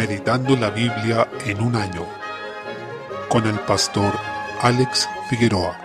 Meditando la Biblia en un año con el pastor Alex Figueroa.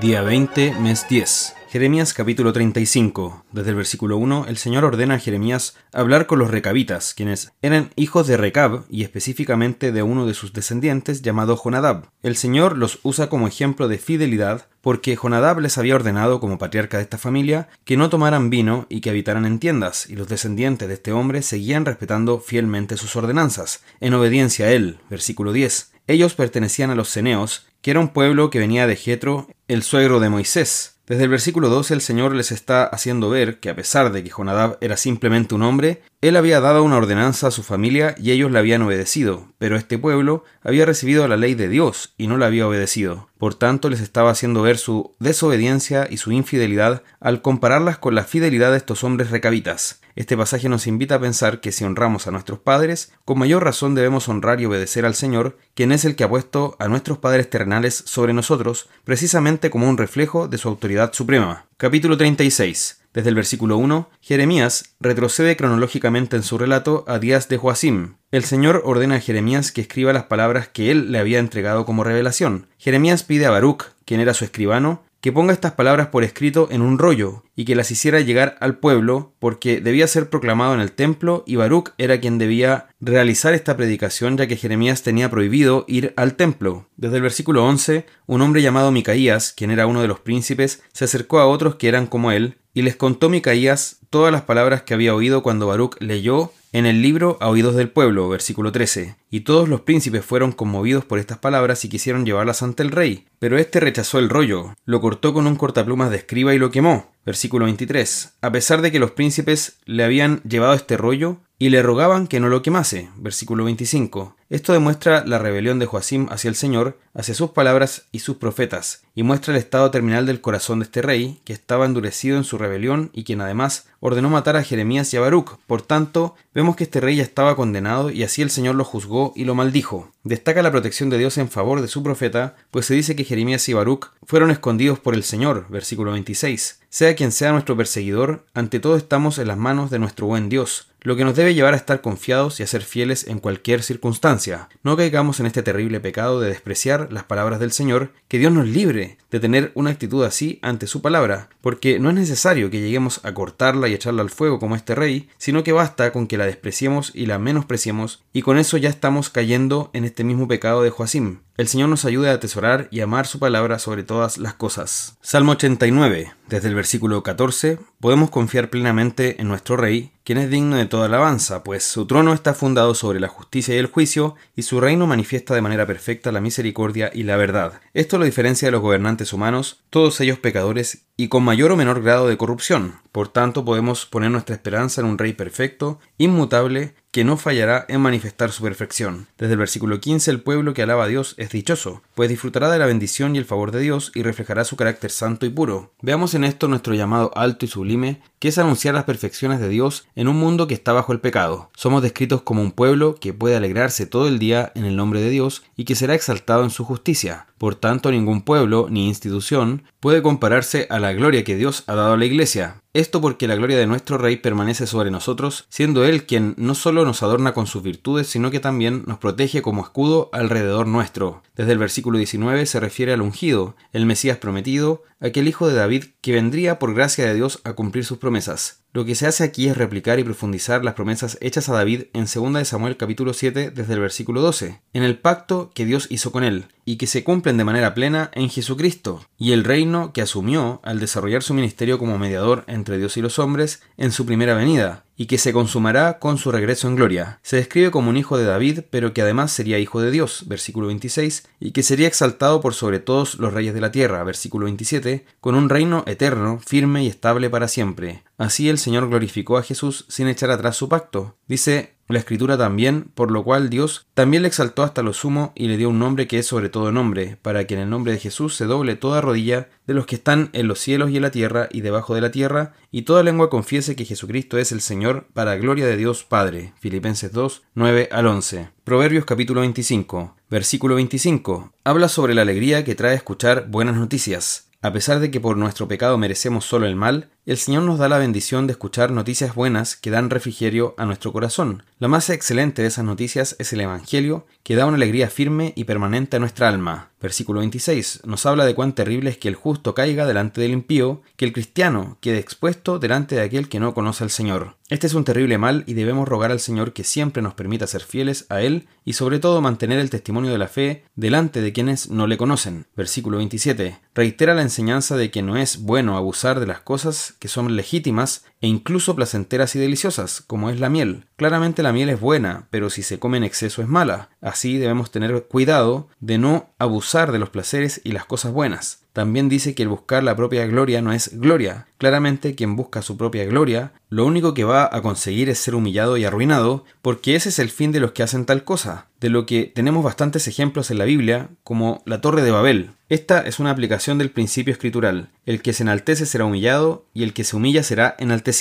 Día 20, mes 10. Jeremías capítulo 35. Desde el versículo 1, el Señor ordena a Jeremías hablar con los recabitas, quienes eran hijos de Recab y específicamente de uno de sus descendientes llamado Jonadab. El Señor los usa como ejemplo de fidelidad porque Jonadab les había ordenado como patriarca de esta familia que no tomaran vino y que habitaran en tiendas, y los descendientes de este hombre seguían respetando fielmente sus ordenanzas, en obediencia a él. Versículo 10. Ellos pertenecían a los ceneos, que era un pueblo que venía de Jetro, el suegro de Moisés. Desde el versículo 12 el Señor les está haciendo ver que a pesar de que Jonadab era simplemente un hombre, él había dado una ordenanza a su familia y ellos la habían obedecido, pero este pueblo había recibido la ley de Dios y no la había obedecido. Por tanto, les estaba haciendo ver su desobediencia y su infidelidad al compararlas con la fidelidad de estos hombres recabitas. Este pasaje nos invita a pensar que si honramos a nuestros padres, con mayor razón debemos honrar y obedecer al Señor, quien es el que ha puesto a nuestros padres terrenales sobre nosotros, precisamente como un reflejo de su autoridad suprema. Capítulo 36. Desde el versículo 1, Jeremías retrocede cronológicamente en su relato a días de Joacim. El Señor ordena a Jeremías que escriba las palabras que él le había entregado como revelación. Jeremías pide a Baruch, quien era su escribano, que ponga estas palabras por escrito en un rollo y que las hiciera llegar al pueblo porque debía ser proclamado en el templo y Baruch era quien debía realizar esta predicación ya que Jeremías tenía prohibido ir al templo. Desde el versículo 11, un hombre llamado Micaías, quien era uno de los príncipes, se acercó a otros que eran como él y les contó Micaías todas las palabras que había oído cuando Baruch leyó en el libro a oídos del pueblo, versículo 13. Y todos los príncipes fueron conmovidos por estas palabras y quisieron llevarlas ante el rey. Pero éste rechazó el rollo, lo cortó con un cortaplumas de escriba y lo quemó. Versículo 23. A pesar de que los príncipes le habían llevado este rollo, y le rogaban que no lo quemase. Versículo 25. Esto demuestra la rebelión de Joacim hacia el Señor, hacia sus palabras y sus profetas, y muestra el estado terminal del corazón de este rey, que estaba endurecido en su rebelión y quien además ordenó matar a Jeremías y a Baruch. Por tanto, vemos que este rey ya estaba condenado y así el Señor lo juzgó y lo maldijo. Destaca la protección de Dios en favor de su profeta, pues se dice que Jeremías y Baruch fueron escondidos por el Señor. Versículo 26. Sea quien sea nuestro perseguidor, ante todo estamos en las manos de nuestro buen Dios lo que nos debe llevar a estar confiados y a ser fieles en cualquier circunstancia. No caigamos en este terrible pecado de despreciar las palabras del Señor, que Dios nos libre de tener una actitud así ante su palabra, porque no es necesario que lleguemos a cortarla y echarla al fuego como este rey, sino que basta con que la despreciemos y la menospreciemos, y con eso ya estamos cayendo en este mismo pecado de Joacim. El Señor nos ayude a atesorar y amar su palabra sobre todas las cosas. Salmo 89. Desde el versículo 14 podemos confiar plenamente en nuestro Rey, quien es digno de toda alabanza, pues su trono está fundado sobre la justicia y el juicio, y su reino manifiesta de manera perfecta la misericordia y la verdad. Esto lo diferencia de los gobernantes humanos, todos ellos pecadores y con mayor o menor grado de corrupción. Por tanto, podemos poner nuestra esperanza en un Rey perfecto, inmutable, que no fallará en manifestar su perfección. Desde el versículo 15 el pueblo que alaba a Dios es dichoso, pues disfrutará de la bendición y el favor de Dios y reflejará su carácter santo y puro. Veamos en esto nuestro llamado alto y sublime, que es anunciar las perfecciones de Dios en un mundo que está bajo el pecado. Somos descritos como un pueblo que puede alegrarse todo el día en el nombre de Dios y que será exaltado en su justicia. Por tanto, ningún pueblo ni institución puede compararse a la gloria que Dios ha dado a la Iglesia. Esto porque la gloria de nuestro Rey permanece sobre nosotros, siendo Él quien no solo nos adorna con sus virtudes, sino que también nos protege como escudo alrededor nuestro. Desde el versículo 19 se refiere al ungido, el Mesías prometido, aquel hijo de David que vendría por gracia de Dios a cumplir sus promesas. Lo que se hace aquí es replicar y profundizar las promesas hechas a David en 2 Samuel capítulo 7 desde el versículo 12, en el pacto que Dios hizo con él, y que se cumplen de manera plena en Jesucristo, y el reino que asumió al desarrollar su ministerio como mediador entre Dios y los hombres en su primera venida, y que se consumará con su regreso en gloria. Se describe como un hijo de David, pero que además sería hijo de Dios, versículo 26, y que sería exaltado por sobre todos los reyes de la tierra, versículo 27, con un reino eterno, firme y estable para siempre. Así el Señor glorificó a Jesús sin echar atrás su pacto. Dice la escritura también, por lo cual Dios también le exaltó hasta lo sumo y le dio un nombre que es sobre todo nombre, para que en el nombre de Jesús se doble toda rodilla de los que están en los cielos y en la tierra y debajo de la tierra, y toda lengua confiese que Jesucristo es el Señor, para gloria de Dios Padre. Filipenses 2, 9 al 11. Proverbios capítulo 25, versículo 25. Habla sobre la alegría que trae escuchar buenas noticias. A pesar de que por nuestro pecado merecemos solo el mal, el Señor nos da la bendición de escuchar noticias buenas que dan refrigerio a nuestro corazón. La más excelente de esas noticias es el Evangelio, que da una alegría firme y permanente a nuestra alma. Versículo 26 nos habla de cuán terrible es que el justo caiga delante del impío, que el cristiano quede expuesto delante de aquel que no conoce al Señor. Este es un terrible mal y debemos rogar al Señor que siempre nos permita ser fieles a Él y sobre todo mantener el testimonio de la fe delante de quienes no le conocen. Versículo 27. Reitera la enseñanza de que no es bueno abusar de las cosas que son legítimas e incluso placenteras y deliciosas, como es la miel. Claramente la miel es buena, pero si se come en exceso es mala. Así debemos tener cuidado de no abusar de los placeres y las cosas buenas. También dice que el buscar la propia gloria no es gloria. Claramente quien busca su propia gloria, lo único que va a conseguir es ser humillado y arruinado, porque ese es el fin de los que hacen tal cosa, de lo que tenemos bastantes ejemplos en la Biblia, como la Torre de Babel. Esta es una aplicación del principio escritural. El que se enaltece será humillado, y el que se humilla será enaltecido.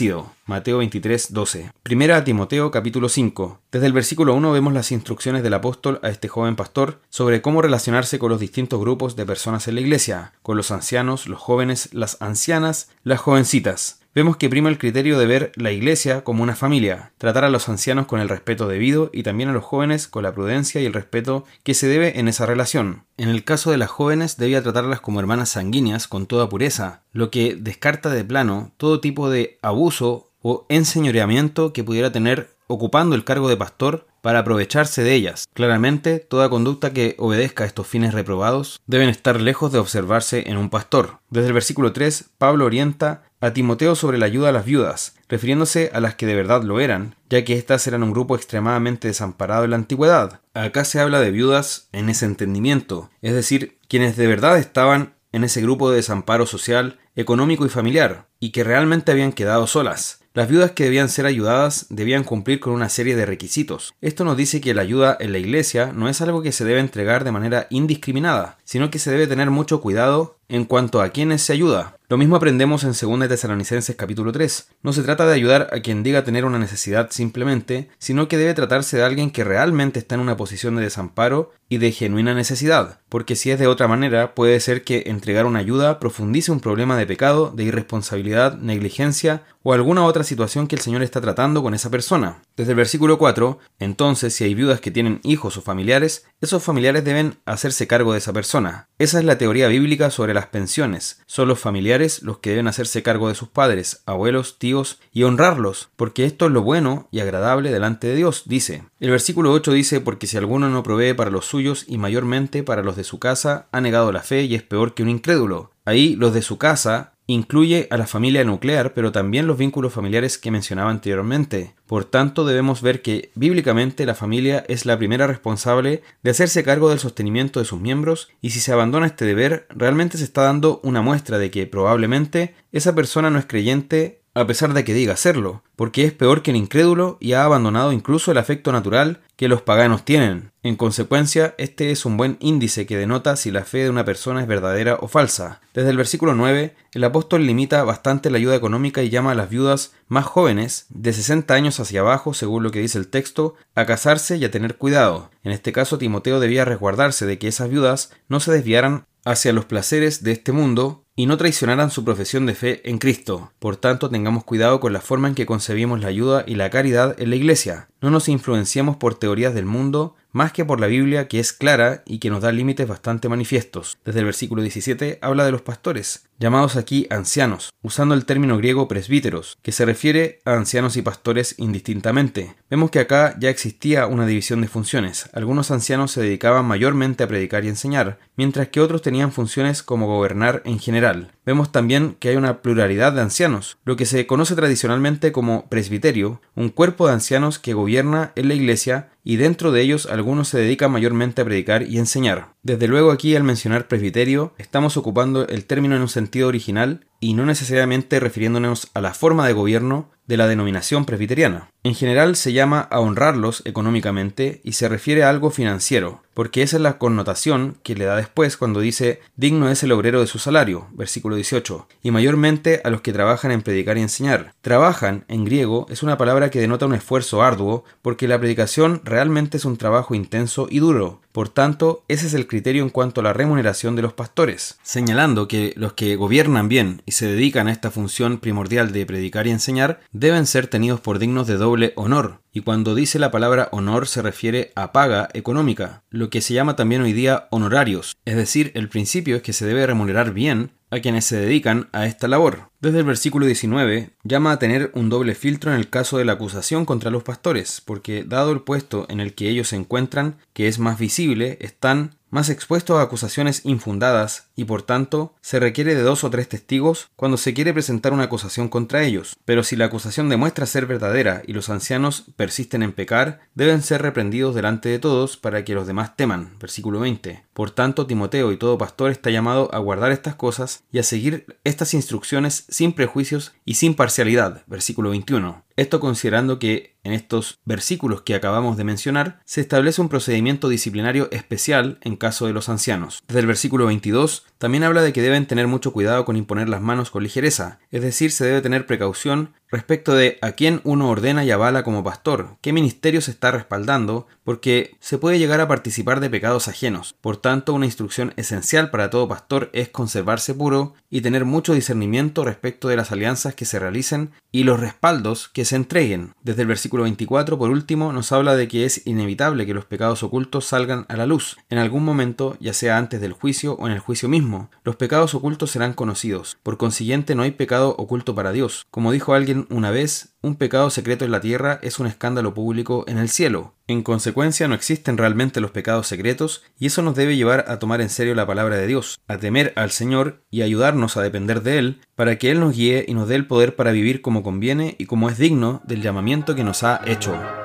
Mateo 23, 12. Primera a Timoteo capítulo 5. Desde el versículo 1 vemos las instrucciones del apóstol a este joven pastor sobre cómo relacionarse con los distintos grupos de personas en la iglesia, con los ancianos, los jóvenes, las ancianas, las jovencitas. Vemos que prima el criterio de ver la iglesia como una familia, tratar a los ancianos con el respeto debido y también a los jóvenes con la prudencia y el respeto que se debe en esa relación. En el caso de las jóvenes debía tratarlas como hermanas sanguíneas con toda pureza, lo que descarta de plano todo tipo de abuso o enseñoreamiento que pudiera tener ocupando el cargo de pastor para aprovecharse de ellas. Claramente, toda conducta que obedezca a estos fines reprobados deben estar lejos de observarse en un pastor. Desde el versículo 3, Pablo orienta a Timoteo sobre la ayuda a las viudas, refiriéndose a las que de verdad lo eran, ya que éstas eran un grupo extremadamente desamparado en la antigüedad. Acá se habla de viudas en ese entendimiento, es decir, quienes de verdad estaban en ese grupo de desamparo social, económico y familiar, y que realmente habían quedado solas. Las viudas que debían ser ayudadas debían cumplir con una serie de requisitos. Esto nos dice que la ayuda en la iglesia no es algo que se debe entregar de manera indiscriminada, sino que se debe tener mucho cuidado en cuanto a quienes se ayuda. Lo mismo aprendemos en 2 Tesalonicenses capítulo 3. No se trata de ayudar a quien diga tener una necesidad simplemente, sino que debe tratarse de alguien que realmente está en una posición de desamparo y de genuina necesidad, porque si es de otra manera puede ser que entregar una ayuda profundice un problema de pecado, de irresponsabilidad, negligencia o alguna otra situación que el Señor está tratando con esa persona. Desde el versículo 4, entonces si hay viudas que tienen hijos o familiares, esos familiares deben hacerse cargo de esa persona. Esa es la teoría bíblica sobre las pensiones. Son los familiares los que deben hacerse cargo de sus padres, abuelos, tíos y honrarlos, porque esto es lo bueno y agradable delante de Dios, dice. El versículo 8 dice, porque si alguno no provee para los suyos y mayormente para los de su casa, ha negado la fe y es peor que un incrédulo. Ahí los de su casa incluye a la familia nuclear, pero también los vínculos familiares que mencionaba anteriormente. Por tanto, debemos ver que bíblicamente la familia es la primera responsable de hacerse cargo del sostenimiento de sus miembros y si se abandona este deber, realmente se está dando una muestra de que probablemente esa persona no es creyente a pesar de que diga serlo, porque es peor que el incrédulo y ha abandonado incluso el afecto natural que los paganos tienen. En consecuencia, este es un buen índice que denota si la fe de una persona es verdadera o falsa. Desde el versículo 9, el apóstol limita bastante la ayuda económica y llama a las viudas más jóvenes, de 60 años hacia abajo, según lo que dice el texto, a casarse y a tener cuidado. En este caso, Timoteo debía resguardarse de que esas viudas no se desviaran hacia los placeres de este mundo y no traicionaran su profesión de fe en Cristo. Por tanto, tengamos cuidado con la forma en que concebimos la ayuda y la caridad en la Iglesia. No nos influenciemos por teorías del mundo, más que por la Biblia que es clara y que nos da límites bastante manifiestos. Desde el versículo 17 habla de los pastores, llamados aquí ancianos, usando el término griego presbíteros, que se refiere a ancianos y pastores indistintamente. Vemos que acá ya existía una división de funciones. Algunos ancianos se dedicaban mayormente a predicar y enseñar, mientras que otros tenían funciones como gobernar en general. Vemos también que hay una pluralidad de ancianos, lo que se conoce tradicionalmente como presbiterio, un cuerpo de ancianos que gobierna en la iglesia y dentro de ellos algunos se dedican mayormente a predicar y enseñar. Desde luego aquí al mencionar presbiterio estamos ocupando el término en un sentido original y no necesariamente refiriéndonos a la forma de gobierno de la denominación presbiteriana. En general se llama a honrarlos económicamente y se refiere a algo financiero, porque esa es la connotación que le da después cuando dice digno es el obrero de su salario, versículo 18, y mayormente a los que trabajan en predicar y enseñar. Trabajan, en griego, es una palabra que denota un esfuerzo arduo, porque la predicación realmente es un trabajo intenso y duro. Por tanto, ese es el criterio en cuanto a la remuneración de los pastores, señalando que los que gobiernan bien y se dedican a esta función primordial de predicar y enseñar deben ser tenidos por dignos de doble honor, y cuando dice la palabra honor se refiere a paga económica, lo que se llama también hoy día honorarios, es decir, el principio es que se debe remunerar bien a quienes se dedican a esta labor. Desde el versículo 19 llama a tener un doble filtro en el caso de la acusación contra los pastores, porque dado el puesto en el que ellos se encuentran, que es más visible, están más expuestos a acusaciones infundadas y por tanto se requiere de dos o tres testigos cuando se quiere presentar una acusación contra ellos. Pero si la acusación demuestra ser verdadera y los ancianos persisten en pecar, deben ser reprendidos delante de todos para que los demás teman. Versículo 20. Por tanto, Timoteo y todo pastor está llamado a guardar estas cosas y a seguir estas instrucciones sin prejuicios y sin parcialidad. Versículo 21. Esto considerando que en estos versículos que acabamos de mencionar se establece un procedimiento disciplinario especial en caso de los ancianos. Desde el versículo 22 también habla de que deben tener mucho cuidado con imponer las manos con ligereza, es decir, se debe tener precaución respecto de a quién uno ordena y avala como pastor, qué ministerio se está respaldando, porque se puede llegar a participar de pecados ajenos. Por tanto, una instrucción esencial para todo pastor es conservarse puro y tener mucho discernimiento respecto de las alianzas que se realicen y los respaldos que se entreguen. Desde el versículo 24, por último, nos habla de que es inevitable que los pecados ocultos salgan a la luz en algún momento, ya sea antes del juicio o en el juicio mismo. Los pecados ocultos serán conocidos. Por consiguiente, no hay pecado oculto para Dios. Como dijo alguien una vez, un pecado secreto en la tierra es un escándalo público en el cielo. En consecuencia, no existen realmente los pecados secretos, y eso nos debe llevar a tomar en serio la palabra de Dios, a temer al Señor y ayudarnos a depender de Él, para que Él nos guíe y nos dé el poder para vivir como conviene y como es digno del llamamiento que nos ha hecho.